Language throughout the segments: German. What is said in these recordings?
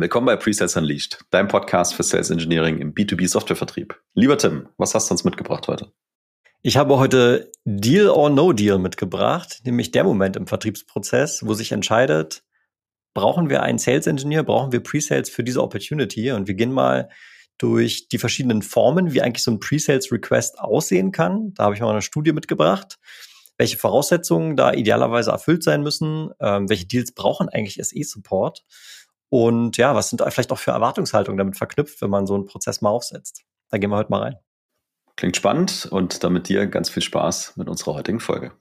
Willkommen bei Presales Unleashed, deinem Podcast für Sales Engineering im B2B Softwarevertrieb. Lieber Tim, was hast du uns mitgebracht heute? Ich habe heute Deal or No Deal mitgebracht, nämlich der Moment im Vertriebsprozess, wo sich entscheidet, brauchen wir einen Sales Engineer, brauchen wir Presales für diese Opportunity? Und wir gehen mal durch die verschiedenen Formen, wie eigentlich so ein Pre-Sales Request aussehen kann. Da habe ich mal eine Studie mitgebracht, welche Voraussetzungen da idealerweise erfüllt sein müssen, ähm, welche Deals brauchen eigentlich SE-Support und ja, was sind da vielleicht auch für Erwartungshaltungen damit verknüpft, wenn man so einen Prozess mal aufsetzt. Da gehen wir heute mal rein. Klingt spannend und damit dir ganz viel Spaß mit unserer heutigen Folge.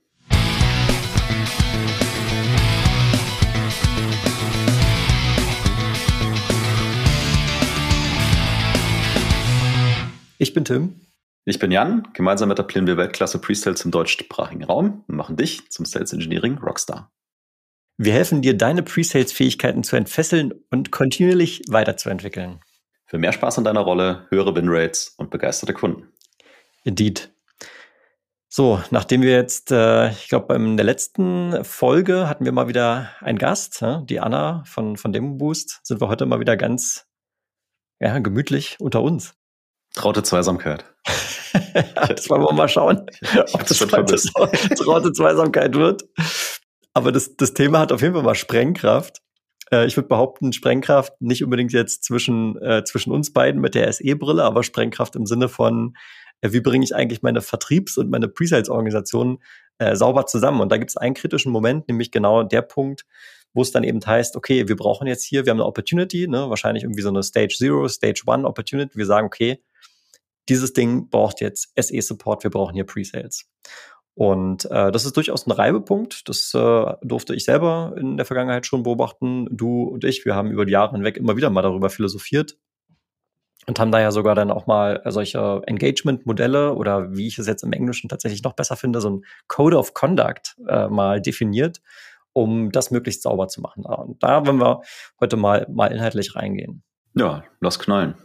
Ich bin Tim. Ich bin Jan. Gemeinsam etablieren wir Weltklasse Pre-Sales im deutschsprachigen Raum und machen dich zum Sales Engineering Rockstar. Wir helfen dir, deine Pre-Sales-Fähigkeiten zu entfesseln und kontinuierlich weiterzuentwickeln. Für mehr Spaß in deiner Rolle, höhere Winrates und begeisterte Kunden. Indeed. So, nachdem wir jetzt, äh, ich glaube, in der letzten Folge hatten wir mal wieder einen Gast, äh, die Anna von, von Demo Boost, sind wir heute mal wieder ganz ja, gemütlich unter uns. Traute Zweisamkeit. das wollen wir mal schauen, ich ob das heute traute Zweisamkeit wird. Aber das, das Thema hat auf jeden Fall mal Sprengkraft. Äh, ich würde behaupten, Sprengkraft nicht unbedingt jetzt zwischen, äh, zwischen uns beiden mit der SE-Brille, aber Sprengkraft im Sinne von, äh, wie bringe ich eigentlich meine Vertriebs- und meine Pre-Sales-Organisation äh, sauber zusammen. Und da gibt es einen kritischen Moment, nämlich genau der Punkt, wo es dann eben heißt, okay, wir brauchen jetzt hier, wir haben eine Opportunity, ne, wahrscheinlich irgendwie so eine Stage Zero, Stage One Opportunity. Wir sagen, okay, dieses Ding braucht jetzt SE-Support, wir brauchen hier Pre-Sales. Und äh, das ist durchaus ein Reibepunkt. Das äh, durfte ich selber in der Vergangenheit schon beobachten. Du und ich, wir haben über die Jahre hinweg immer wieder mal darüber philosophiert und haben da ja sogar dann auch mal solche Engagement-Modelle oder wie ich es jetzt im Englischen tatsächlich noch besser finde, so ein Code of Conduct äh, mal definiert, um das möglichst sauber zu machen. Und da wollen wir heute mal, mal inhaltlich reingehen. Ja, lass knallen.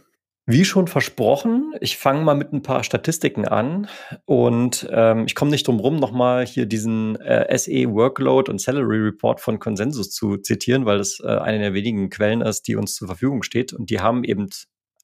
Wie schon versprochen, ich fange mal mit ein paar Statistiken an und ähm, ich komme nicht drum rum, nochmal hier diesen äh, SE Workload und Salary Report von Consensus zu zitieren, weil das äh, eine der wenigen Quellen ist, die uns zur Verfügung steht. Und die haben eben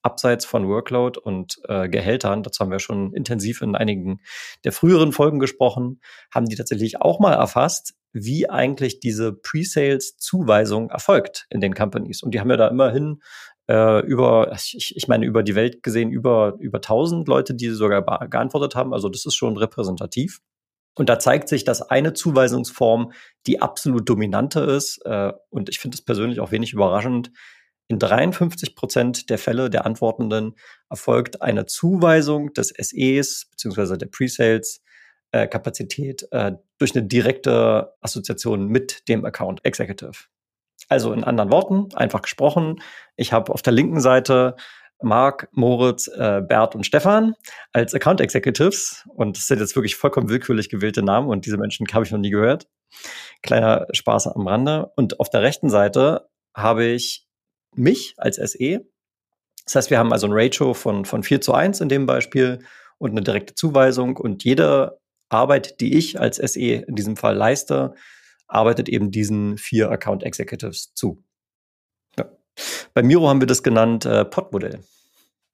abseits von Workload und äh, Gehältern, dazu haben wir schon intensiv in einigen der früheren Folgen gesprochen, haben die tatsächlich auch mal erfasst, wie eigentlich diese Pre-Sales-Zuweisung erfolgt in den Companies. Und die haben ja da immerhin äh, über, ich, ich meine, über die Welt gesehen, über, über 1000 Leute, die sogar geantwortet haben. Also das ist schon repräsentativ. Und da zeigt sich, dass eine Zuweisungsform die absolut dominante ist. Äh, und ich finde es persönlich auch wenig überraschend. In 53 Prozent der Fälle der Antwortenden erfolgt eine Zuweisung des SEs beziehungsweise der Pre-Sales äh, Kapazität äh, durch eine direkte Assoziation mit dem Account Executive. Also in anderen Worten, einfach gesprochen, ich habe auf der linken Seite Marc, Moritz, äh, Bert und Stefan als Account Executives. Und das sind jetzt wirklich vollkommen willkürlich gewählte Namen und diese Menschen habe ich noch nie gehört. Kleiner Spaß am Rande. Und auf der rechten Seite habe ich mich als SE. Das heißt, wir haben also ein Ratio von, von 4 zu 1 in dem Beispiel und eine direkte Zuweisung. Und jede Arbeit, die ich als SE in diesem Fall leiste, arbeitet eben diesen vier Account Executives zu. Ja. Bei Miro haben wir das genannt äh, Pod-Modell,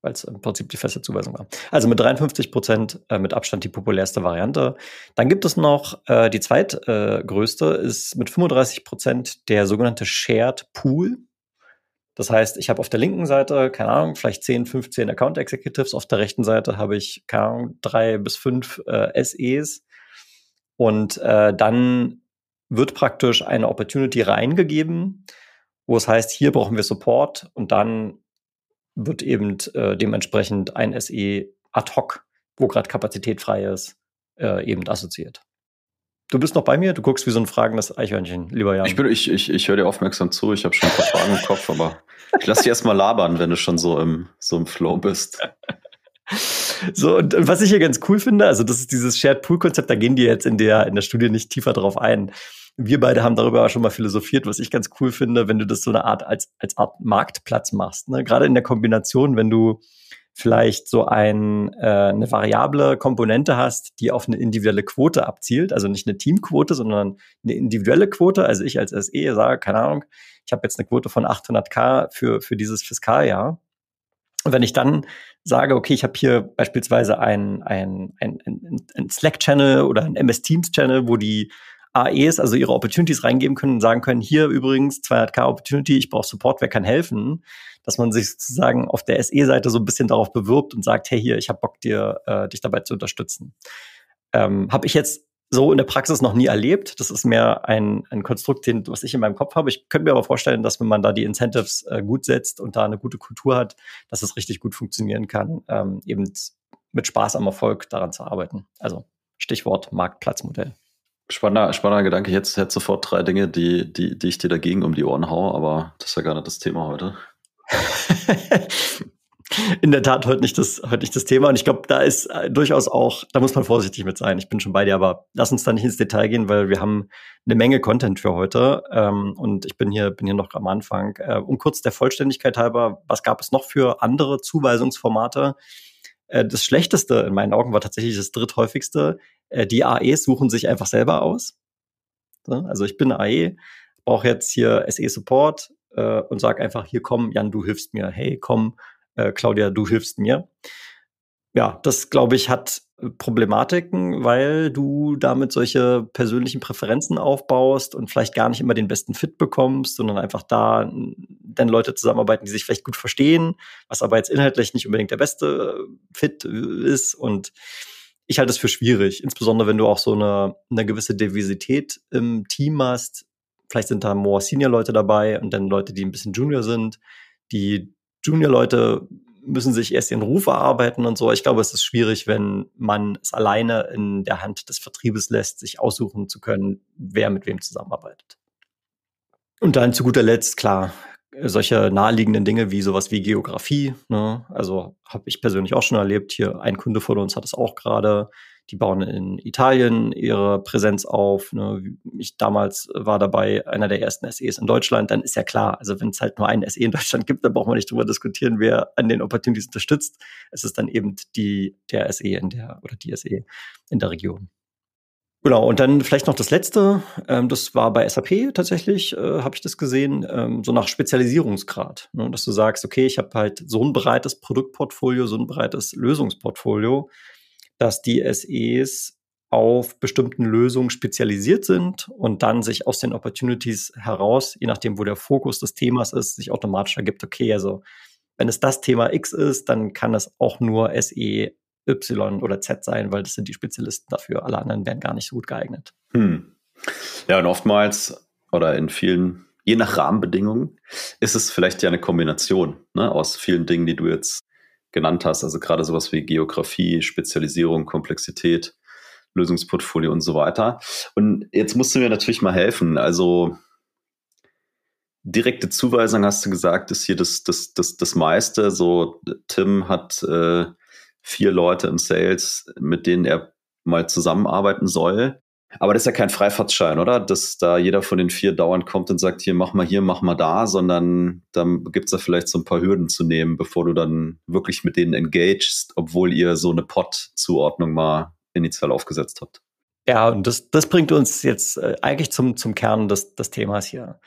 weil es im Prinzip die feste Zuweisung war. Also mit 53 Prozent äh, mit Abstand die populärste Variante. Dann gibt es noch äh, die zweitgrößte, äh, ist mit 35 Prozent der sogenannte Shared Pool. Das heißt, ich habe auf der linken Seite, keine Ahnung, vielleicht 10, 15 Account Executives. Auf der rechten Seite habe ich, keine Ahnung, drei bis fünf äh, SEs. Und äh, dann wird praktisch eine Opportunity reingegeben, wo es heißt, hier brauchen wir Support und dann wird eben äh, dementsprechend ein SE ad hoc, wo gerade Kapazität frei ist, äh, eben assoziiert. Du bist noch bei mir? Du guckst wie so ein fragendes Eichhörnchen, lieber Jan. Ich, bin, ich, ich, ich höre dir aufmerksam zu. Ich habe schon ein paar Fragen im Kopf, aber ich lass dich erstmal labern, wenn du schon so im, so im Flow bist. So, und was ich hier ganz cool finde, also das ist dieses Shared Pool Konzept, da gehen die jetzt in der, in der Studie nicht tiefer drauf ein. Wir beide haben darüber schon mal philosophiert, was ich ganz cool finde, wenn du das so eine Art als, als Art Marktplatz machst. Ne? Gerade in der Kombination, wenn du vielleicht so ein, äh, eine variable Komponente hast, die auf eine individuelle Quote abzielt, also nicht eine Teamquote, sondern eine individuelle Quote. Also ich als SE sage, keine Ahnung, ich habe jetzt eine Quote von 800k für, für dieses Fiskaljahr. Und wenn ich dann sage, okay, ich habe hier beispielsweise ein, ein, ein, ein, ein Slack-Channel oder ein MS Teams-Channel, wo die AEs, also ihre Opportunities reingeben können und sagen können, hier übrigens 200k Opportunity, ich brauche Support, wer kann helfen? Dass man sich sozusagen auf der SE-Seite so ein bisschen darauf bewirbt und sagt, hey, hier, ich habe Bock, dir, äh, dich dabei zu unterstützen. Ähm, habe ich jetzt so in der Praxis noch nie erlebt. Das ist mehr ein, ein Konstrukt, den, was ich in meinem Kopf habe. Ich könnte mir aber vorstellen, dass wenn man da die Incentives äh, gut setzt und da eine gute Kultur hat, dass es richtig gut funktionieren kann, ähm, eben mit Spaß am Erfolg daran zu arbeiten. Also Stichwort Marktplatzmodell. Spannender, spannender Gedanke. Jetzt hätte sofort drei Dinge, die, die, die ich dir dagegen um die Ohren haue, aber das ist ja gar nicht das Thema heute. In der Tat heute nicht das, heute nicht das Thema. Und ich glaube, da ist äh, durchaus auch, da muss man vorsichtig mit sein. Ich bin schon bei dir, aber lass uns da nicht ins Detail gehen, weil wir haben eine Menge Content für heute. Ähm, und ich bin hier, bin hier noch am Anfang. Äh, um kurz der Vollständigkeit halber, was gab es noch für andere Zuweisungsformate? Äh, das Schlechteste in meinen Augen war tatsächlich das dritthäufigste. Äh, die AEs suchen sich einfach selber aus. Also ich bin AE, brauche jetzt hier SE-Support äh, und sage einfach, hier komm, Jan, du hilfst mir. Hey, komm, Claudia, du hilfst mir. Ja, das glaube ich hat Problematiken, weil du damit solche persönlichen Präferenzen aufbaust und vielleicht gar nicht immer den besten Fit bekommst, sondern einfach da dann Leute zusammenarbeiten, die sich vielleicht gut verstehen, was aber jetzt inhaltlich nicht unbedingt der beste Fit ist. Und ich halte es für schwierig, insbesondere wenn du auch so eine, eine gewisse Diversität im Team hast. Vielleicht sind da more Senior-Leute dabei und dann Leute, die ein bisschen Junior sind. Die Junior-Leute müssen sich erst ihren Ruf erarbeiten und so. Ich glaube, es ist schwierig, wenn man es alleine in der Hand des Vertriebes lässt, sich aussuchen zu können, wer mit wem zusammenarbeitet. Und dann zu guter Letzt, klar, solche naheliegenden Dinge wie sowas wie Geografie. Ne? Also habe ich persönlich auch schon erlebt. Hier ein Kunde von uns hat es auch gerade die bauen in Italien ihre Präsenz auf. Ne? Ich damals war dabei einer der ersten SEs in Deutschland. Dann ist ja klar, also wenn es halt nur einen SE in Deutschland gibt, dann braucht man nicht drüber diskutieren, wer an den Opportunities unterstützt. Es ist dann eben die, der SE in der oder die SE in der Region. Genau, und dann vielleicht noch das letzte, ähm, das war bei SAP tatsächlich, äh, habe ich das gesehen, ähm, so nach Spezialisierungsgrad. Ne? Dass du sagst, okay, ich habe halt so ein breites Produktportfolio, so ein breites Lösungsportfolio dass die SEs auf bestimmten Lösungen spezialisiert sind und dann sich aus den Opportunities heraus, je nachdem, wo der Fokus des Themas ist, sich automatisch ergibt, okay, also wenn es das Thema X ist, dann kann es auch nur SE Y oder Z sein, weil das sind die Spezialisten dafür. Alle anderen wären gar nicht so gut geeignet. Hm. Ja, und oftmals oder in vielen, je nach Rahmenbedingungen, ist es vielleicht ja eine Kombination ne, aus vielen Dingen, die du jetzt genannt hast, also gerade sowas wie Geografie, Spezialisierung, Komplexität, Lösungsportfolio und so weiter. Und jetzt musst du mir natürlich mal helfen. Also direkte Zuweisung, hast du gesagt, ist hier das, das, das, das meiste. So, Tim hat äh, vier Leute im Sales, mit denen er mal zusammenarbeiten soll. Aber das ist ja kein Freifahrtschein, oder? Dass da jeder von den vier dauernd kommt und sagt, hier, mach mal hier, mach mal da, sondern dann gibt es da vielleicht so ein paar Hürden zu nehmen, bevor du dann wirklich mit denen engagest, obwohl ihr so eine Pod-Zuordnung mal initial aufgesetzt habt. Ja, und das, das bringt uns jetzt äh, eigentlich zum, zum Kern des, des Themas hier.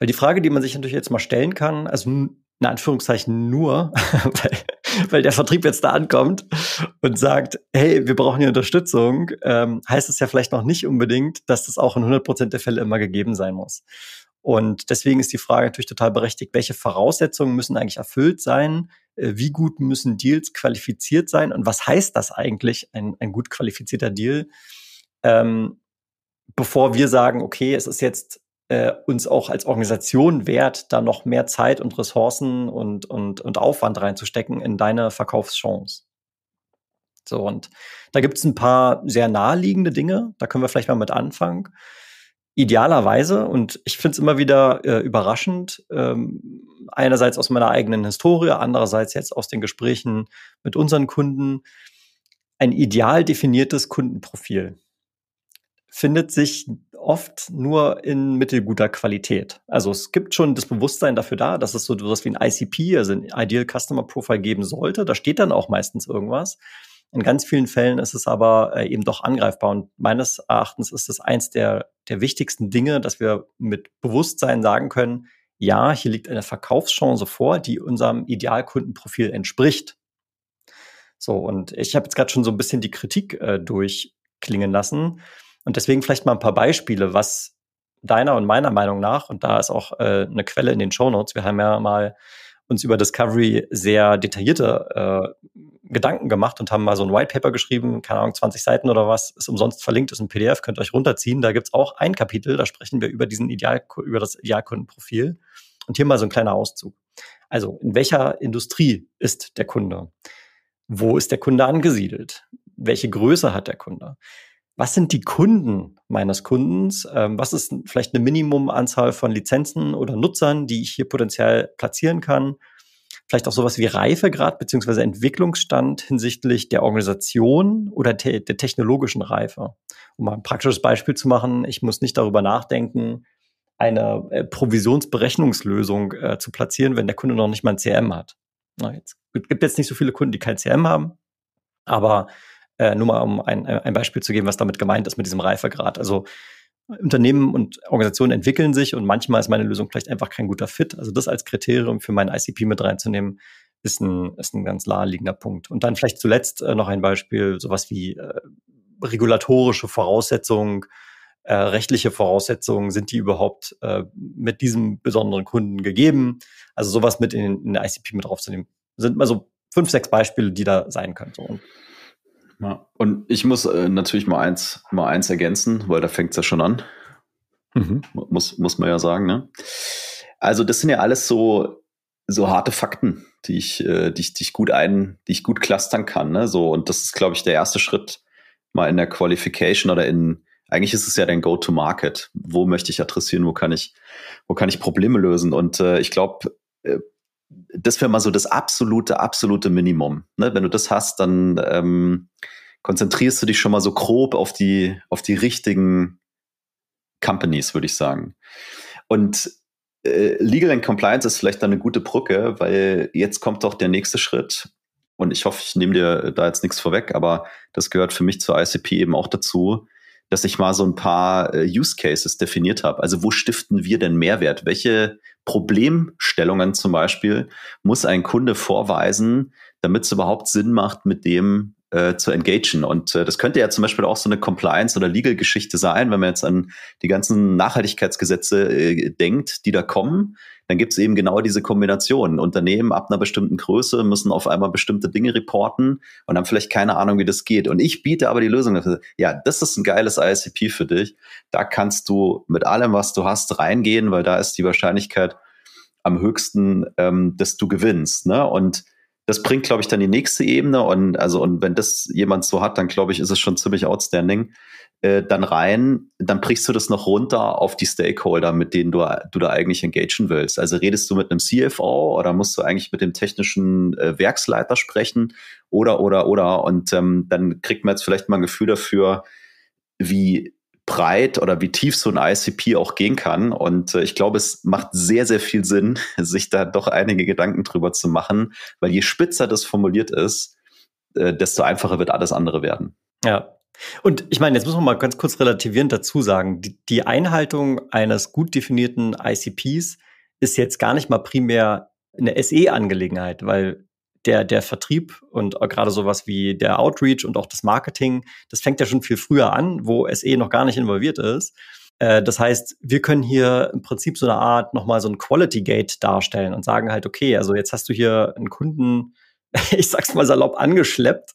Weil die Frage, die man sich natürlich jetzt mal stellen kann, also in Anführungszeichen nur, weil, weil der Vertrieb jetzt da ankommt und sagt, hey, wir brauchen hier Unterstützung, ähm, heißt es ja vielleicht noch nicht unbedingt, dass das auch in 100 Prozent der Fälle immer gegeben sein muss. Und deswegen ist die Frage natürlich total berechtigt, welche Voraussetzungen müssen eigentlich erfüllt sein? Äh, wie gut müssen Deals qualifiziert sein? Und was heißt das eigentlich, ein, ein gut qualifizierter Deal? Ähm, bevor wir sagen, okay, es ist jetzt äh, uns auch als Organisation wert, da noch mehr Zeit und Ressourcen und, und, und Aufwand reinzustecken in deine Verkaufschance. So, und da gibt es ein paar sehr naheliegende Dinge, da können wir vielleicht mal mit anfangen. Idealerweise, und ich finde es immer wieder äh, überraschend, ähm, einerseits aus meiner eigenen Historie, andererseits jetzt aus den Gesprächen mit unseren Kunden, ein ideal definiertes Kundenprofil findet sich oft nur in mittelguter Qualität. Also es gibt schon das Bewusstsein dafür da, dass es so etwas wie ein ICP, also ein Ideal Customer Profile geben sollte. Da steht dann auch meistens irgendwas. In ganz vielen Fällen ist es aber äh, eben doch angreifbar. Und meines Erachtens ist es eins der, der wichtigsten Dinge, dass wir mit Bewusstsein sagen können, ja, hier liegt eine Verkaufschance vor, die unserem Idealkundenprofil entspricht. So, und ich habe jetzt gerade schon so ein bisschen die Kritik äh, durchklingen lassen. Und deswegen vielleicht mal ein paar Beispiele, was deiner und meiner Meinung nach, und da ist auch äh, eine Quelle in den Show Notes, wir haben ja mal uns über Discovery sehr detaillierte äh, Gedanken gemacht und haben mal so ein White Paper geschrieben, keine Ahnung, 20 Seiten oder was, ist umsonst verlinkt, ist ein PDF, könnt ihr euch runterziehen. Da gibt's auch ein Kapitel, da sprechen wir über diesen Ideal, über das Idealkundenprofil. Und hier mal so ein kleiner Auszug. Also, in welcher Industrie ist der Kunde? Wo ist der Kunde angesiedelt? Welche Größe hat der Kunde? Was sind die Kunden meines Kundens? Ähm, was ist vielleicht eine Minimumanzahl von Lizenzen oder Nutzern, die ich hier potenziell platzieren kann? vielleicht auch sowas wie Reifegrad beziehungsweise Entwicklungsstand hinsichtlich der Organisation oder te der technologischen Reife. Um mal ein praktisches Beispiel zu machen, ich muss nicht darüber nachdenken, eine äh, Provisionsberechnungslösung äh, zu platzieren, wenn der Kunde noch nicht mal ein CM hat. Na, gibt jetzt nicht so viele Kunden, die kein CM haben, aber äh, nur mal um ein, ein Beispiel zu geben, was damit gemeint ist mit diesem Reifegrad. Also Unternehmen und Organisationen entwickeln sich und manchmal ist meine Lösung vielleicht einfach kein guter Fit. Also das als Kriterium für mein ICP mit reinzunehmen, ist ein, ist ein ganz naheliegender Punkt. Und dann vielleicht zuletzt äh, noch ein Beispiel, sowas wie äh, regulatorische Voraussetzungen, äh, rechtliche Voraussetzungen, sind die überhaupt äh, mit diesem besonderen Kunden gegeben? Also sowas mit in, in der ICP mit draufzunehmen. Sind mal so fünf, sechs Beispiele, die da sein können. So. Und ja. Und ich muss äh, natürlich mal eins, mal eins ergänzen, weil da fängt es ja schon an. Mhm. Muss, muss man ja sagen, ne? Also, das sind ja alles so, so harte Fakten, die ich, äh, die ich, die ich gut ein, die ich gut clustern kann, ne? So, und das ist, glaube ich, der erste Schritt mal in der Qualification oder in, eigentlich ist es ja dein Go-to-Market. Wo möchte ich adressieren? Wo kann ich, wo kann ich Probleme lösen? Und äh, ich glaube, äh, das wäre mal so das absolute, absolute Minimum. Ne? Wenn du das hast, dann ähm, konzentrierst du dich schon mal so grob auf die, auf die richtigen Companies, würde ich sagen. Und äh, Legal and Compliance ist vielleicht dann eine gute Brücke, weil jetzt kommt doch der nächste Schritt. Und ich hoffe, ich nehme dir da jetzt nichts vorweg, aber das gehört für mich zur ICP eben auch dazu, dass ich mal so ein paar äh, Use Cases definiert habe. Also wo stiften wir denn Mehrwert? Welche Problemstellungen zum Beispiel muss ein Kunde vorweisen, damit es überhaupt Sinn macht, mit dem äh, zu engagen. Und äh, das könnte ja zum Beispiel auch so eine Compliance- oder Legal-Geschichte sein, wenn man jetzt an die ganzen Nachhaltigkeitsgesetze äh, denkt, die da kommen. Dann gibt es eben genau diese Kombination. Unternehmen ab einer bestimmten Größe müssen auf einmal bestimmte Dinge reporten und haben vielleicht keine Ahnung, wie das geht. Und ich biete aber die Lösung dafür. Ja, das ist ein geiles ISCP für dich. Da kannst du mit allem, was du hast, reingehen, weil da ist die Wahrscheinlichkeit am höchsten, ähm, dass du gewinnst. Ne? Und das bringt, glaube ich, dann die nächste Ebene. Und also, und wenn das jemand so hat, dann glaube ich, ist es schon ziemlich outstanding. Äh, dann rein, dann brichst du das noch runter auf die Stakeholder, mit denen du, du da eigentlich engagieren willst. Also redest du mit einem CFO oder musst du eigentlich mit dem technischen äh, Werksleiter sprechen oder, oder, oder. Und ähm, dann kriegt man jetzt vielleicht mal ein Gefühl dafür, wie breit oder wie tief so ein ICP auch gehen kann. Und äh, ich glaube, es macht sehr, sehr viel Sinn, sich da doch einige Gedanken drüber zu machen, weil je spitzer das formuliert ist, äh, desto einfacher wird alles andere werden. Ja. Und ich meine, jetzt muss man mal ganz kurz relativierend dazu sagen, die, die Einhaltung eines gut definierten ICPs ist jetzt gar nicht mal primär eine SE-Angelegenheit, weil der, der Vertrieb und gerade sowas wie der Outreach und auch das Marketing, das fängt ja schon viel früher an, wo SE noch gar nicht involviert ist. Äh, das heißt, wir können hier im Prinzip so eine Art nochmal so ein Quality Gate darstellen und sagen halt, okay, also jetzt hast du hier einen Kunden, ich sag's mal salopp, angeschleppt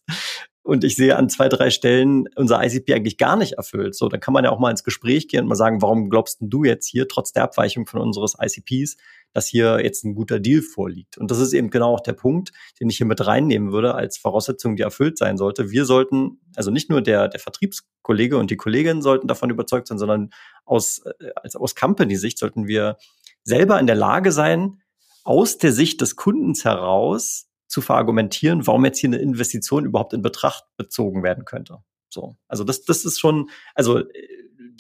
und ich sehe an zwei, drei Stellen unser ICP eigentlich gar nicht erfüllt. So, dann kann man ja auch mal ins Gespräch gehen und mal sagen, warum glaubst du jetzt hier, trotz der Abweichung von unseres ICPs, dass hier jetzt ein guter Deal vorliegt. Und das ist eben genau auch der Punkt, den ich hier mit reinnehmen würde als Voraussetzung, die erfüllt sein sollte. Wir sollten, also nicht nur der, der Vertriebskollege und die Kollegin sollten davon überzeugt sein, sondern aus, äh, als, aus Company-Sicht sollten wir selber in der Lage sein, aus der Sicht des Kundens heraus zu verargumentieren, warum jetzt hier eine Investition überhaupt in Betracht bezogen werden könnte. So. Also das, das ist schon, also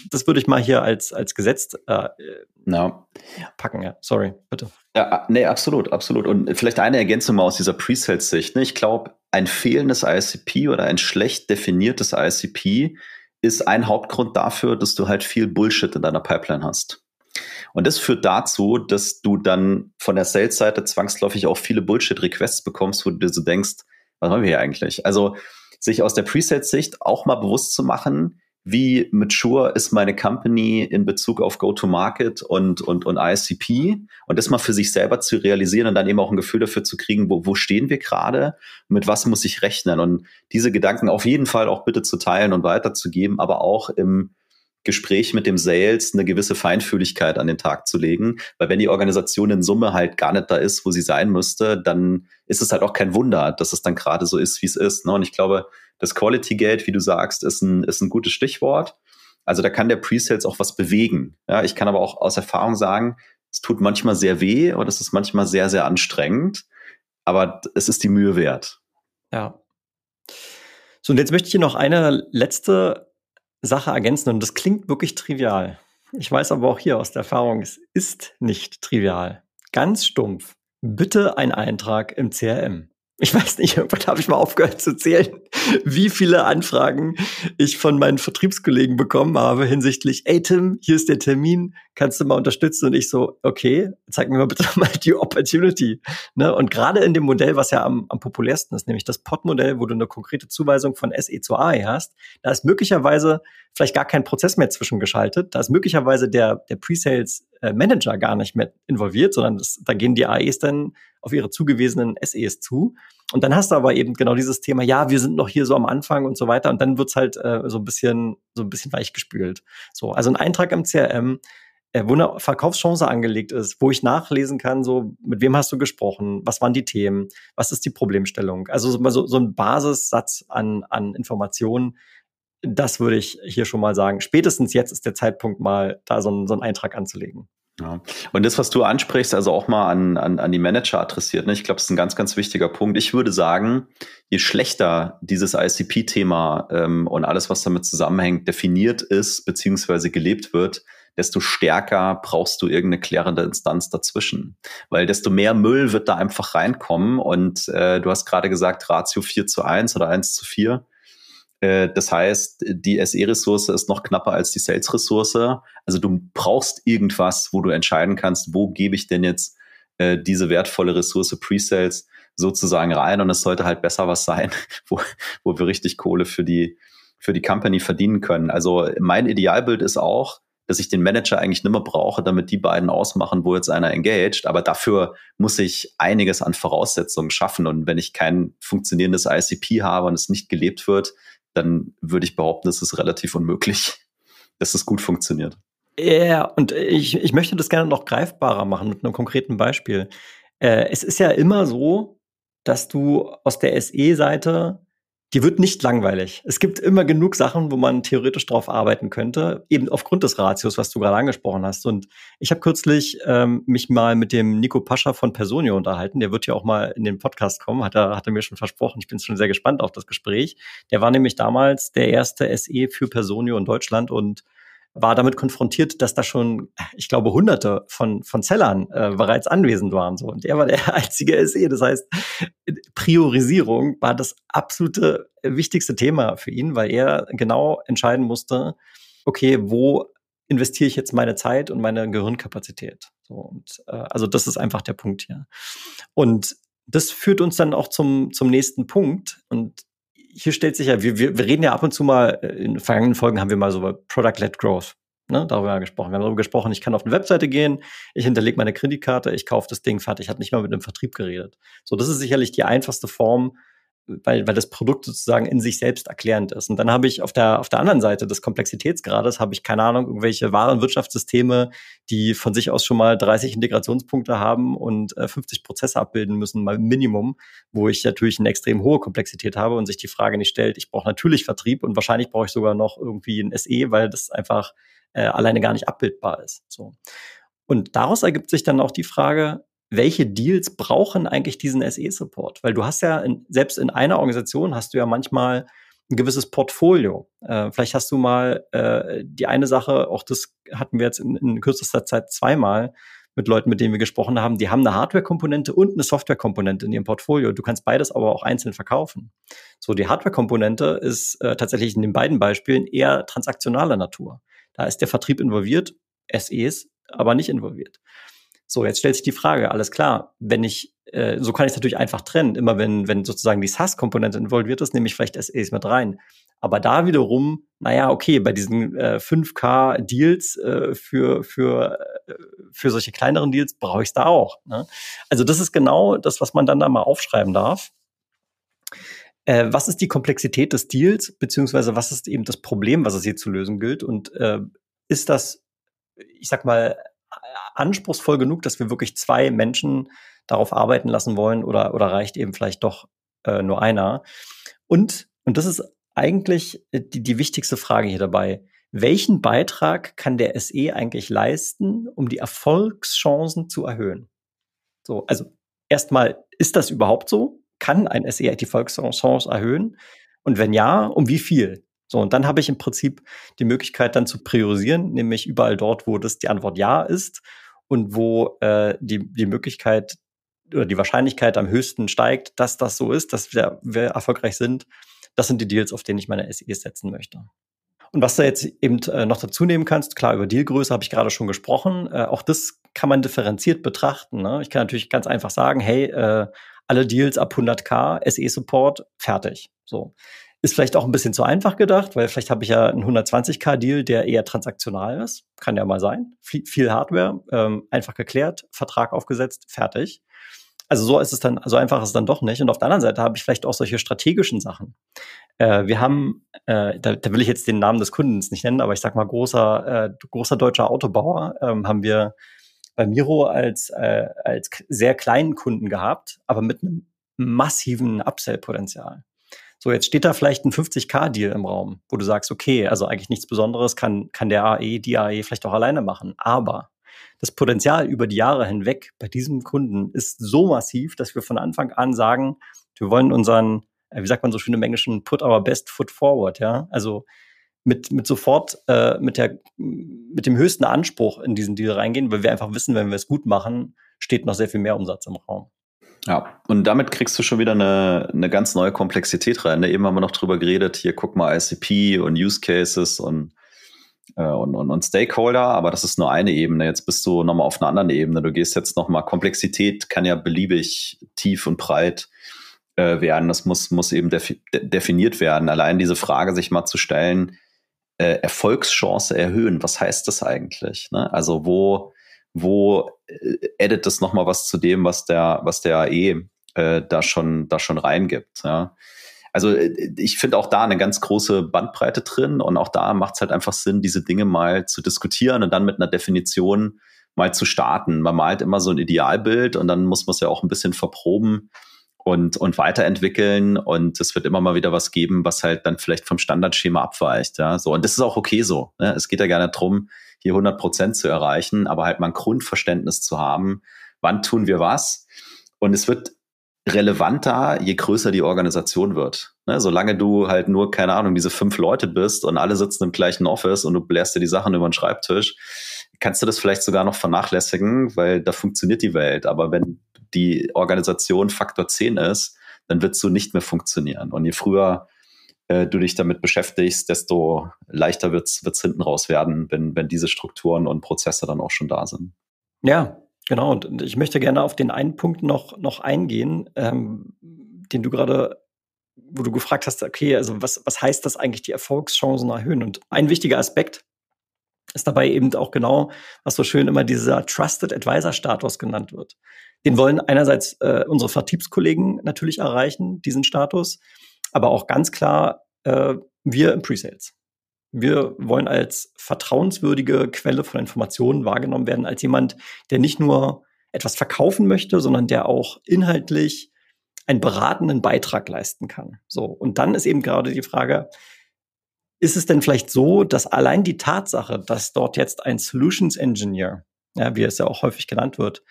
das würde ich mal hier als, als Gesetz äh, no. packen. Ja, sorry, bitte. Ja, nee, absolut, absolut. Und vielleicht eine Ergänzung mal aus dieser Pre-Sales-Sicht. Ne? Ich glaube, ein fehlendes ICP oder ein schlecht definiertes ICP ist ein Hauptgrund dafür, dass du halt viel Bullshit in deiner Pipeline hast. Und das führt dazu, dass du dann von der Sales-Seite zwangsläufig auch viele Bullshit-Requests bekommst, wo du dir so denkst, was haben wir hier eigentlich? Also sich aus der Preset-Sicht auch mal bewusst zu machen, wie mature ist meine Company in Bezug auf Go-to-Market und, und, und ICP und das mal für sich selber zu realisieren und dann eben auch ein Gefühl dafür zu kriegen, wo, wo stehen wir gerade, mit was muss ich rechnen und diese Gedanken auf jeden Fall auch bitte zu teilen und weiterzugeben, aber auch im Gespräch mit dem Sales eine gewisse Feinfühligkeit an den Tag zu legen. Weil wenn die Organisation in Summe halt gar nicht da ist, wo sie sein müsste, dann ist es halt auch kein Wunder, dass es dann gerade so ist, wie es ist. Ne? Und ich glaube, das Quality Gate, wie du sagst, ist ein, ist ein gutes Stichwort. Also da kann der Pre-Sales auch was bewegen. Ja, ich kann aber auch aus Erfahrung sagen, es tut manchmal sehr weh und es ist manchmal sehr, sehr anstrengend. Aber es ist die Mühe wert. Ja. So, und jetzt möchte ich hier noch eine letzte Sache ergänzen und das klingt wirklich trivial. Ich weiß aber auch hier aus der Erfahrung, es ist nicht trivial. Ganz stumpf. Bitte ein Eintrag im CRM ich weiß nicht, irgendwann habe ich mal aufgehört zu zählen, wie viele Anfragen ich von meinen Vertriebskollegen bekommen habe hinsichtlich, ey Tim, hier ist der Termin, kannst du mal unterstützen? Und ich so, okay, zeig mir mal bitte mal die Opportunity. Ne? Und gerade in dem Modell, was ja am, am populärsten ist, nämlich das POD-Modell, wo du eine konkrete Zuweisung von SE zu AI hast, da ist möglicherweise vielleicht gar kein Prozess mehr zwischengeschaltet, da ist möglicherweise der, der Pre-Sales äh, Manager gar nicht mehr involviert, sondern das, da gehen die AEs dann auf ihre zugewiesenen SEs zu. Und dann hast du aber eben genau dieses Thema, ja, wir sind noch hier so am Anfang und so weiter. Und dann wird's halt äh, so ein bisschen, so ein bisschen weichgespült. So, also ein Eintrag im CRM, äh, wo eine Verkaufschance angelegt ist, wo ich nachlesen kann, so mit wem hast du gesprochen, was waren die Themen, was ist die Problemstellung. Also so, so ein Basissatz an, an Informationen, das würde ich hier schon mal sagen. Spätestens jetzt ist der Zeitpunkt mal, da so, ein, so einen Eintrag anzulegen. Ja. Und das, was du ansprichst, also auch mal an, an, an die Manager adressiert, ne? ich glaube, das ist ein ganz, ganz wichtiger Punkt. Ich würde sagen, je schlechter dieses ICP-Thema ähm, und alles, was damit zusammenhängt, definiert ist, beziehungsweise gelebt wird, desto stärker brauchst du irgendeine klärende Instanz dazwischen. Weil desto mehr Müll wird da einfach reinkommen. Und äh, du hast gerade gesagt, Ratio 4 zu 1 oder 1 zu 4. Äh, das heißt, die SE-Ressource ist noch knapper als die Sales-Ressource. Also du brauchst irgendwas, wo du entscheiden kannst, wo gebe ich denn jetzt äh, diese wertvolle Ressource Pre-Sales sozusagen rein. Und es sollte halt besser was sein, wo, wo wir richtig Kohle für die, für die Company verdienen können. Also mein Idealbild ist auch, dass ich den Manager eigentlich nimmer brauche, damit die beiden ausmachen, wo jetzt einer engaged. Aber dafür muss ich einiges an Voraussetzungen schaffen. Und wenn ich kein funktionierendes ICP habe und es nicht gelebt wird, dann würde ich behaupten, es ist relativ unmöglich, dass es gut funktioniert. Ja, und ich, ich möchte das gerne noch greifbarer machen mit einem konkreten Beispiel. Äh, es ist ja immer so, dass du aus der SE-Seite die wird nicht langweilig. Es gibt immer genug Sachen, wo man theoretisch drauf arbeiten könnte, eben aufgrund des Ratios, was du gerade angesprochen hast. Und ich habe kürzlich ähm, mich mal mit dem Nico Pascha von Personio unterhalten. Der wird ja auch mal in den Podcast kommen, hat er, hat er mir schon versprochen. Ich bin schon sehr gespannt auf das Gespräch. Der war nämlich damals der erste SE für Personio in Deutschland und war damit konfrontiert, dass da schon, ich glaube, hunderte von, von Sellern äh, bereits anwesend waren. So. Und er war der einzige SE. Das heißt, Priorisierung war das absolute wichtigste Thema für ihn, weil er genau entscheiden musste, okay, wo investiere ich jetzt meine Zeit und meine Gehirnkapazität? So, und äh, also das ist einfach der Punkt hier. Und das führt uns dann auch zum, zum nächsten Punkt. Und hier stellt sich ja, wir, wir, wir reden ja ab und zu mal, äh, in vergangenen Folgen haben wir mal so über Product-led Growth, ne, darüber gesprochen. Wir haben darüber gesprochen, ich kann auf eine Webseite gehen, ich hinterlege meine Kreditkarte, ich kaufe das Ding fertig, hat nicht mal mit einem Vertrieb geredet. So, das ist sicherlich die einfachste Form, weil, weil das Produkt sozusagen in sich selbst erklärend ist. Und dann habe ich auf der, auf der anderen Seite des Komplexitätsgrades, habe ich keine Ahnung, irgendwelche Warenwirtschaftssysteme, die von sich aus schon mal 30 Integrationspunkte haben und äh, 50 Prozesse abbilden müssen, mal Minimum, wo ich natürlich eine extrem hohe Komplexität habe und sich die Frage nicht stellt, ich brauche natürlich Vertrieb und wahrscheinlich brauche ich sogar noch irgendwie ein SE, weil das einfach äh, alleine gar nicht abbildbar ist. So. Und daraus ergibt sich dann auch die Frage, welche Deals brauchen eigentlich diesen SE-Support? Weil du hast ja in, selbst in einer Organisation hast du ja manchmal ein gewisses Portfolio. Äh, vielleicht hast du mal äh, die eine Sache, auch das hatten wir jetzt in, in kürzester Zeit zweimal mit Leuten, mit denen wir gesprochen haben, die haben eine Hardware-Komponente und eine Software-Komponente in ihrem Portfolio. Du kannst beides aber auch einzeln verkaufen. So, die Hardware-Komponente ist äh, tatsächlich in den beiden Beispielen eher transaktionaler Natur. Da ist der Vertrieb involviert, SEs aber nicht involviert. So, jetzt stellt sich die Frage, alles klar, wenn ich, äh, so kann ich es natürlich einfach trennen, immer wenn, wenn sozusagen die SaaS-Komponente involviert ist, nehme ich vielleicht SEs mit rein. Aber da wiederum, naja, okay, bei diesen äh, 5K-Deals äh, für, für, äh, für solche kleineren Deals brauche ich es da auch. Ne? Also das ist genau das, was man dann da mal aufschreiben darf. Äh, was ist die Komplexität des Deals, beziehungsweise was ist eben das Problem, was es hier zu lösen gilt? Und äh, ist das, ich sag mal, anspruchsvoll genug, dass wir wirklich zwei Menschen darauf arbeiten lassen wollen oder, oder reicht eben vielleicht doch äh, nur einer? Und, und das ist eigentlich äh, die, die wichtigste Frage hier dabei. Welchen Beitrag kann der SE eigentlich leisten, um die Erfolgschancen zu erhöhen? So, also erstmal, ist das überhaupt so? Kann ein SE die Erfolgschance erhöhen? Und wenn ja, um wie viel? So, und dann habe ich im Prinzip die Möglichkeit dann zu priorisieren, nämlich überall dort, wo das die Antwort ja ist und wo äh, die, die Möglichkeit oder die Wahrscheinlichkeit am höchsten steigt, dass das so ist, dass wir, wir erfolgreich sind. Das sind die Deals, auf denen ich meine SEs setzen möchte. Und was du jetzt eben äh, noch dazu nehmen kannst, klar, über Dealgröße habe ich gerade schon gesprochen. Äh, auch das kann man differenziert betrachten. Ne? Ich kann natürlich ganz einfach sagen, hey, äh, alle Deals ab 100k, SE-Support, fertig. So. Ist vielleicht auch ein bisschen zu einfach gedacht, weil vielleicht habe ich ja einen 120k-Deal, der eher transaktional ist. Kann ja mal sein. Viel, viel Hardware, ähm, einfach geklärt, Vertrag aufgesetzt, fertig. Also so ist es dann, so einfach ist es dann doch nicht. Und auf der anderen Seite habe ich vielleicht auch solche strategischen Sachen. Äh, wir haben, äh, da, da will ich jetzt den Namen des Kundens nicht nennen, aber ich sag mal großer, äh, großer deutscher Autobauer ähm, haben wir bei Miro als, äh, als sehr kleinen Kunden gehabt, aber mit einem massiven Upsell-Potenzial. So, jetzt steht da vielleicht ein 50k-Deal im Raum, wo du sagst, okay, also eigentlich nichts Besonderes, kann, kann der AE, die AE vielleicht auch alleine machen. Aber das Potenzial über die Jahre hinweg bei diesem Kunden ist so massiv, dass wir von Anfang an sagen, wir wollen unseren, äh, wie sagt man so schön im Englischen, put our best foot forward, ja. Also mit, mit sofort äh, mit, der, mit dem höchsten Anspruch in diesen Deal reingehen, weil wir einfach wissen, wenn wir es gut machen, steht noch sehr viel mehr Umsatz im Raum. Ja, und damit kriegst du schon wieder eine, eine ganz neue Komplexität rein. Ne? Eben haben wir noch drüber geredet, hier guck mal ICP und Use Cases und, äh, und, und, und Stakeholder, aber das ist nur eine Ebene. Jetzt bist du nochmal auf einer anderen Ebene. Du gehst jetzt nochmal, Komplexität kann ja beliebig tief und breit äh, werden. Das muss, muss eben defi definiert werden. Allein diese Frage sich mal zu stellen, äh, Erfolgschance erhöhen, was heißt das eigentlich? Ne? Also wo wo äh, addet es nochmal was zu dem, was der, was der AE äh, da schon, da schon reingibt. Ja. Also äh, ich finde auch da eine ganz große Bandbreite drin und auch da macht es halt einfach Sinn, diese Dinge mal zu diskutieren und dann mit einer Definition mal zu starten. Man malt immer so ein Idealbild und dann muss man es ja auch ein bisschen verproben und, und weiterentwickeln und es wird immer mal wieder was geben, was halt dann vielleicht vom Standardschema abweicht. Ja, so. Und das ist auch okay so. Ne? Es geht ja gerne darum, hier 100 Prozent zu erreichen, aber halt mal ein Grundverständnis zu haben, wann tun wir was. Und es wird relevanter, je größer die Organisation wird. Ne, solange du halt nur, keine Ahnung, diese fünf Leute bist und alle sitzen im gleichen Office und du bläst dir die Sachen über den Schreibtisch, kannst du das vielleicht sogar noch vernachlässigen, weil da funktioniert die Welt. Aber wenn die Organisation Faktor 10 ist, dann wird es so nicht mehr funktionieren. Und je früher äh, du dich damit beschäftigst, desto leichter wird es hinten raus werden, wenn, wenn diese Strukturen und Prozesse dann auch schon da sind. Ja, genau. Und ich möchte gerne auf den einen Punkt noch, noch eingehen, ähm, den du gerade, wo du gefragt hast, okay, also was, was heißt das eigentlich, die Erfolgschancen erhöhen? Und ein wichtiger Aspekt ist dabei eben auch genau, was so schön immer dieser Trusted Advisor Status genannt wird. Den wollen einerseits äh, unsere Vertriebskollegen natürlich erreichen, diesen Status aber auch ganz klar äh, wir im Pre-Sales. Wir wollen als vertrauenswürdige Quelle von Informationen wahrgenommen werden, als jemand, der nicht nur etwas verkaufen möchte, sondern der auch inhaltlich einen beratenden Beitrag leisten kann. So. Und dann ist eben gerade die Frage, ist es denn vielleicht so, dass allein die Tatsache, dass dort jetzt ein Solutions Engineer, ja, wie es ja auch häufig genannt wird,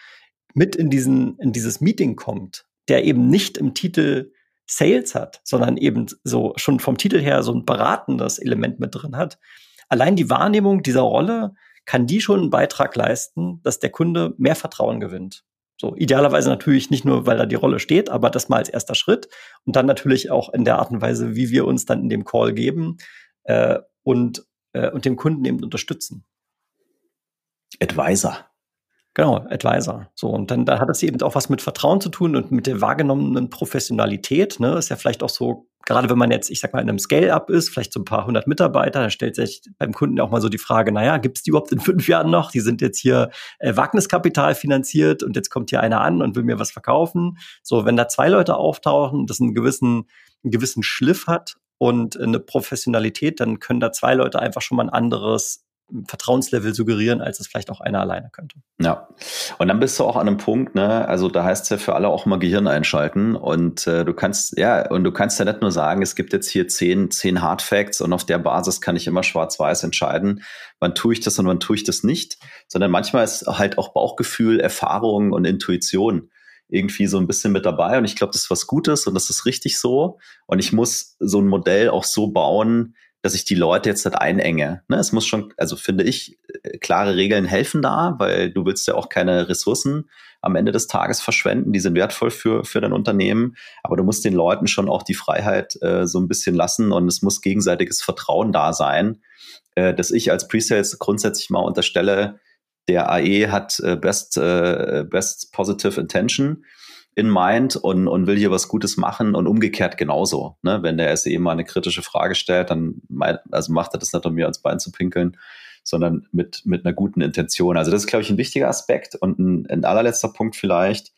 mit in diesen, in dieses Meeting kommt, der eben nicht im Titel Sales hat, sondern eben so schon vom Titel her so ein beratendes Element mit drin hat, allein die Wahrnehmung dieser Rolle kann die schon einen Beitrag leisten, dass der Kunde mehr Vertrauen gewinnt. So, idealerweise natürlich nicht nur, weil da die Rolle steht, aber das mal als erster Schritt. Und dann natürlich auch in der Art und Weise, wie wir uns dann in dem Call geben äh, und, äh, und dem Kunden eben unterstützen. Advisor. Genau, Advisor. So, und dann da hat es eben auch was mit Vertrauen zu tun und mit der wahrgenommenen Professionalität. Ne? Ist ja vielleicht auch so, gerade wenn man jetzt, ich sag mal, in einem Scale-Up ist, vielleicht so ein paar hundert Mitarbeiter, dann stellt sich beim Kunden auch mal so die Frage, naja, gibt es die überhaupt in fünf Jahren noch? Die sind jetzt hier äh, Wagniskapital finanziert und jetzt kommt hier einer an und will mir was verkaufen. So, wenn da zwei Leute auftauchen, das einen gewissen, einen gewissen Schliff hat und eine Professionalität, dann können da zwei Leute einfach schon mal ein anderes Vertrauenslevel suggerieren, als es vielleicht auch einer alleine könnte. Ja, und dann bist du auch an einem Punkt, ne, also da heißt es ja für alle auch mal Gehirn einschalten. Und äh, du kannst, ja, und du kannst ja nicht nur sagen, es gibt jetzt hier zehn, zehn Hard Facts und auf der Basis kann ich immer schwarz-weiß entscheiden, wann tue ich das und wann tue ich das nicht, sondern manchmal ist halt auch Bauchgefühl, Erfahrung und Intuition irgendwie so ein bisschen mit dabei. Und ich glaube, das ist was Gutes und das ist richtig so. Und ich muss so ein Modell auch so bauen, dass ich die Leute jetzt nicht einenge. Ne, es muss schon, also finde ich, äh, klare Regeln helfen da, weil du willst ja auch keine Ressourcen am Ende des Tages verschwenden. Die sind wertvoll für, für dein Unternehmen. Aber du musst den Leuten schon auch die Freiheit äh, so ein bisschen lassen und es muss gegenseitiges Vertrauen da sein, äh, dass ich als Presales grundsätzlich mal unterstelle, der AE hat äh, best, äh, best positive intention in mind und, und will hier was Gutes machen und umgekehrt genauso. Ne? Wenn der SE mal eine kritische Frage stellt, dann also macht er das nicht, um mir ans Bein zu pinkeln, sondern mit, mit einer guten Intention. Also das ist, glaube ich, ein wichtiger Aspekt. Und ein, ein allerletzter Punkt vielleicht.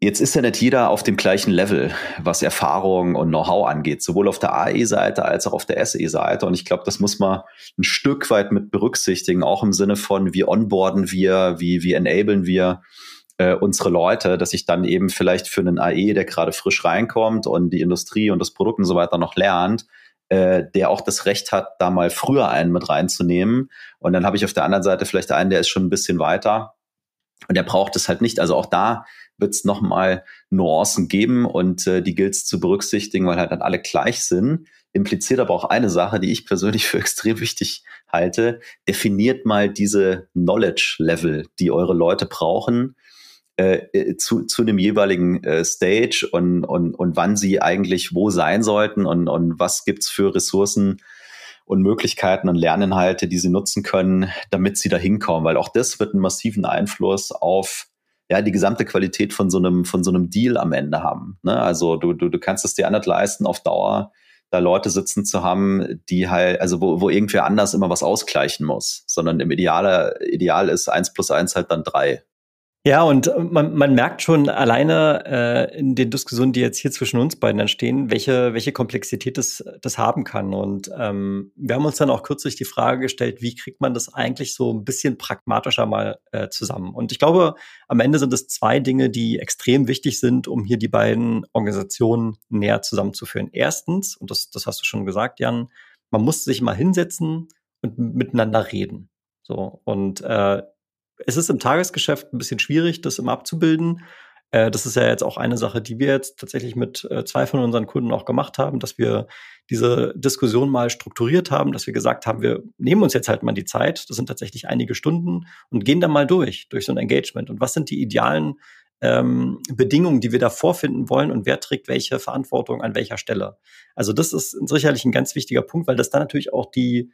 Jetzt ist ja nicht jeder auf dem gleichen Level, was Erfahrung und Know-how angeht, sowohl auf der AE-Seite als auch auf der SE-Seite. Und ich glaube, das muss man ein Stück weit mit berücksichtigen, auch im Sinne von, wie onboarden wir, wie, wie enablen wir äh, unsere Leute, dass ich dann eben vielleicht für einen AE, der gerade frisch reinkommt und die Industrie und das Produkt und so weiter noch lernt, äh, der auch das Recht hat, da mal früher einen mit reinzunehmen. Und dann habe ich auf der anderen Seite vielleicht einen, der ist schon ein bisschen weiter und der braucht es halt nicht. Also auch da wird es nochmal Nuancen geben und äh, die gilt es zu berücksichtigen, weil halt dann alle gleich sind. Impliziert aber auch eine Sache, die ich persönlich für extrem wichtig halte. Definiert mal diese Knowledge-Level, die eure Leute brauchen, äh, äh, zu, zu dem jeweiligen äh, Stage und, und, und wann sie eigentlich wo sein sollten und, und was gibt's für Ressourcen und Möglichkeiten und Lerninhalte, die sie nutzen können, damit sie da hinkommen. Weil auch das wird einen massiven Einfluss auf ja, die gesamte Qualität von so einem, von so einem Deal am Ende haben. Ne? Also du, du, du kannst es dir nicht leisten, auf Dauer da Leute sitzen zu haben, die halt, also wo, wo irgendwer anders immer was ausgleichen muss, sondern im Ideale, Ideal ist eins plus eins halt dann drei. Ja, und äh, man, man merkt schon alleine äh, in den Diskussionen, die jetzt hier zwischen uns beiden entstehen, welche, welche Komplexität das, das haben kann. Und ähm, wir haben uns dann auch kürzlich die Frage gestellt, wie kriegt man das eigentlich so ein bisschen pragmatischer mal äh, zusammen? Und ich glaube, am Ende sind es zwei Dinge, die extrem wichtig sind, um hier die beiden Organisationen näher zusammenzuführen. Erstens, und das, das hast du schon gesagt, Jan, man muss sich mal hinsetzen und miteinander reden. So, und äh, es ist im Tagesgeschäft ein bisschen schwierig, das immer abzubilden. Äh, das ist ja jetzt auch eine Sache, die wir jetzt tatsächlich mit äh, zwei von unseren Kunden auch gemacht haben, dass wir diese Diskussion mal strukturiert haben, dass wir gesagt haben, wir nehmen uns jetzt halt mal die Zeit, das sind tatsächlich einige Stunden und gehen da mal durch, durch so ein Engagement. Und was sind die idealen ähm, Bedingungen, die wir da vorfinden wollen und wer trägt welche Verantwortung an welcher Stelle? Also das ist sicherlich ein ganz wichtiger Punkt, weil das dann natürlich auch die,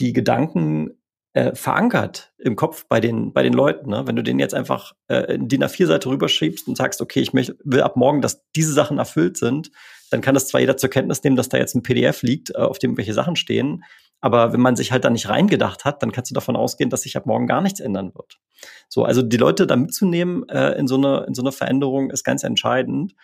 die Gedanken äh, verankert im Kopf bei den, bei den Leuten. Ne? Wenn du den jetzt einfach äh, in DIN A4-Seite rüberschiebst und sagst, okay, ich möchte, will ab morgen, dass diese Sachen erfüllt sind, dann kann das zwar jeder zur Kenntnis nehmen, dass da jetzt ein PDF liegt, äh, auf dem welche Sachen stehen, aber wenn man sich halt da nicht reingedacht hat, dann kannst du davon ausgehen, dass sich ab morgen gar nichts ändern wird. So, also die Leute da mitzunehmen äh, in, so eine, in so eine Veränderung ist ganz entscheidend.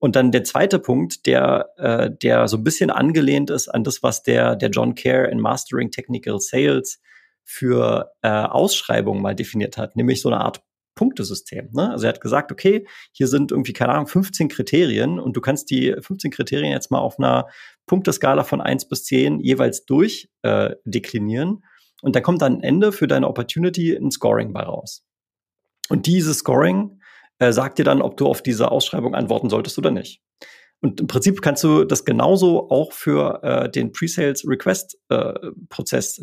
Und dann der zweite Punkt, der, äh, der so ein bisschen angelehnt ist an das, was der, der John Kerr in Mastering Technical Sales für äh, Ausschreibungen mal definiert hat, nämlich so eine Art Punktesystem. Ne? Also er hat gesagt, okay, hier sind irgendwie, keine Ahnung, 15 Kriterien und du kannst die 15 Kriterien jetzt mal auf einer Punkteskala von 1 bis 10 jeweils durch äh, deklinieren. Und dann kommt dann am Ende für deine Opportunity ein Scoring bei raus. Und dieses Scoring äh, sagt dir dann, ob du auf diese Ausschreibung antworten solltest oder nicht. Und im Prinzip kannst du das genauso auch für äh, den Pre-Sales Request äh,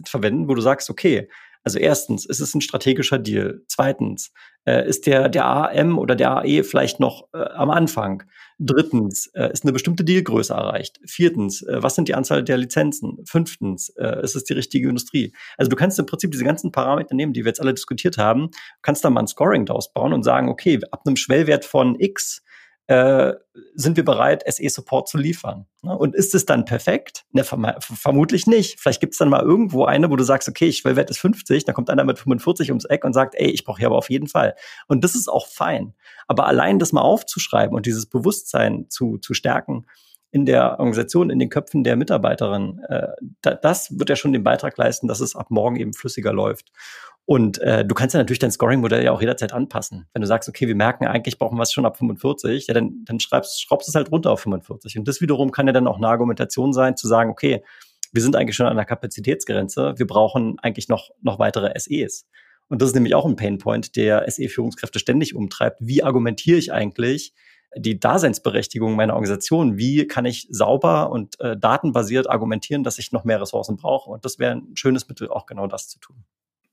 verwenden, wo du sagst, okay, also erstens, ist es ein strategischer Deal? Zweitens, äh, ist der, der AM oder der AE vielleicht noch äh, am Anfang? Drittens, äh, ist eine bestimmte Dealgröße erreicht? Viertens, äh, was sind die Anzahl der Lizenzen? Fünftens, äh, ist es die richtige Industrie? Also du kannst im Prinzip diese ganzen Parameter nehmen, die wir jetzt alle diskutiert haben, kannst da mal ein Scoring daraus bauen und sagen, okay, ab einem Schwellwert von X äh, sind wir bereit, SE-Support zu liefern. Ne? Und ist es dann perfekt? Ne, verm vermutlich nicht. Vielleicht gibt es dann mal irgendwo eine, wo du sagst, okay, ich will Wert ist 50, dann kommt einer mit 45 ums Eck und sagt, ey, ich brauche hier aber auf jeden Fall. Und das ist auch fein. Aber allein das mal aufzuschreiben und dieses Bewusstsein zu, zu stärken, in der Organisation, in den Köpfen der Mitarbeiterin, äh, da, das wird ja schon den Beitrag leisten, dass es ab morgen eben flüssiger läuft. Und äh, du kannst ja natürlich dein Scoring-Modell ja auch jederzeit anpassen. Wenn du sagst, okay, wir merken eigentlich, brauchen wir es schon ab 45, ja, dann, dann schreibst, schraubst es halt runter auf 45. Und das wiederum kann ja dann auch eine Argumentation sein, zu sagen, okay, wir sind eigentlich schon an der Kapazitätsgrenze, wir brauchen eigentlich noch, noch weitere SEs. Und das ist nämlich auch ein Painpoint, der SE-Führungskräfte ständig umtreibt. Wie argumentiere ich eigentlich die Daseinsberechtigung meiner Organisation? Wie kann ich sauber und äh, datenbasiert argumentieren, dass ich noch mehr Ressourcen brauche? Und das wäre ein schönes Mittel, auch genau das zu tun.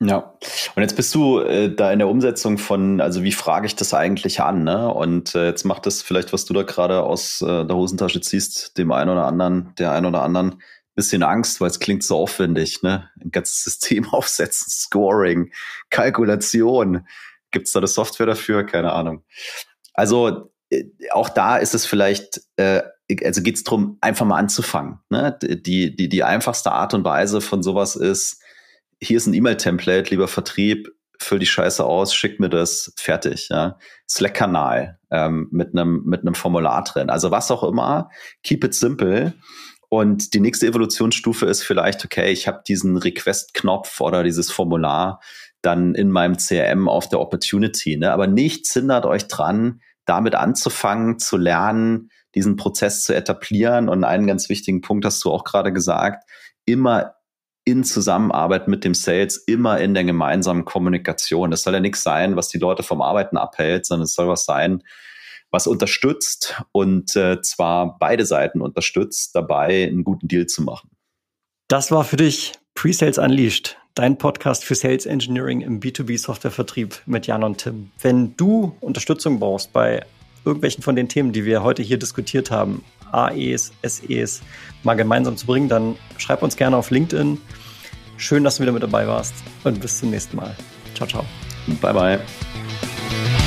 Ja, und jetzt bist du äh, da in der Umsetzung von, also wie frage ich das eigentlich an, ne? Und äh, jetzt macht das vielleicht, was du da gerade aus äh, der Hosentasche ziehst, dem einen oder anderen, der einen oder anderen bisschen Angst, weil es klingt so aufwendig, ne? Ein ganzes System aufsetzen, Scoring, Kalkulation. Gibt es da eine Software dafür? Keine Ahnung. Also auch da ist es vielleicht, äh, also geht es darum, einfach mal anzufangen. Ne? Die, die, die einfachste Art und Weise von sowas ist, hier ist ein E-Mail-Template, lieber Vertrieb, füll die Scheiße aus, schick mir das, fertig. Ja. Slack-Kanal ähm, mit einem mit einem Formular drin. Also was auch immer, keep it simple. Und die nächste Evolutionsstufe ist vielleicht, okay, ich habe diesen Request-Knopf oder dieses Formular dann in meinem CRM auf der Opportunity. Ne? Aber nichts hindert euch dran, damit anzufangen, zu lernen, diesen Prozess zu etablieren. Und einen ganz wichtigen Punkt hast du auch gerade gesagt, immer in Zusammenarbeit mit dem Sales, immer in der gemeinsamen Kommunikation. Das soll ja nichts sein, was die Leute vom Arbeiten abhält, sondern es soll was sein, was unterstützt und äh, zwar beide Seiten unterstützt, dabei einen guten Deal zu machen. Das war für dich Pre-Sales Unleashed, dein Podcast für Sales Engineering im B2B Softwarevertrieb mit Jan und Tim. Wenn du Unterstützung brauchst bei irgendwelchen von den Themen, die wir heute hier diskutiert haben, AEs, SEs mal gemeinsam zu bringen, dann schreib uns gerne auf LinkedIn. Schön, dass du wieder mit dabei warst und bis zum nächsten Mal. Ciao, ciao. Bye, bye.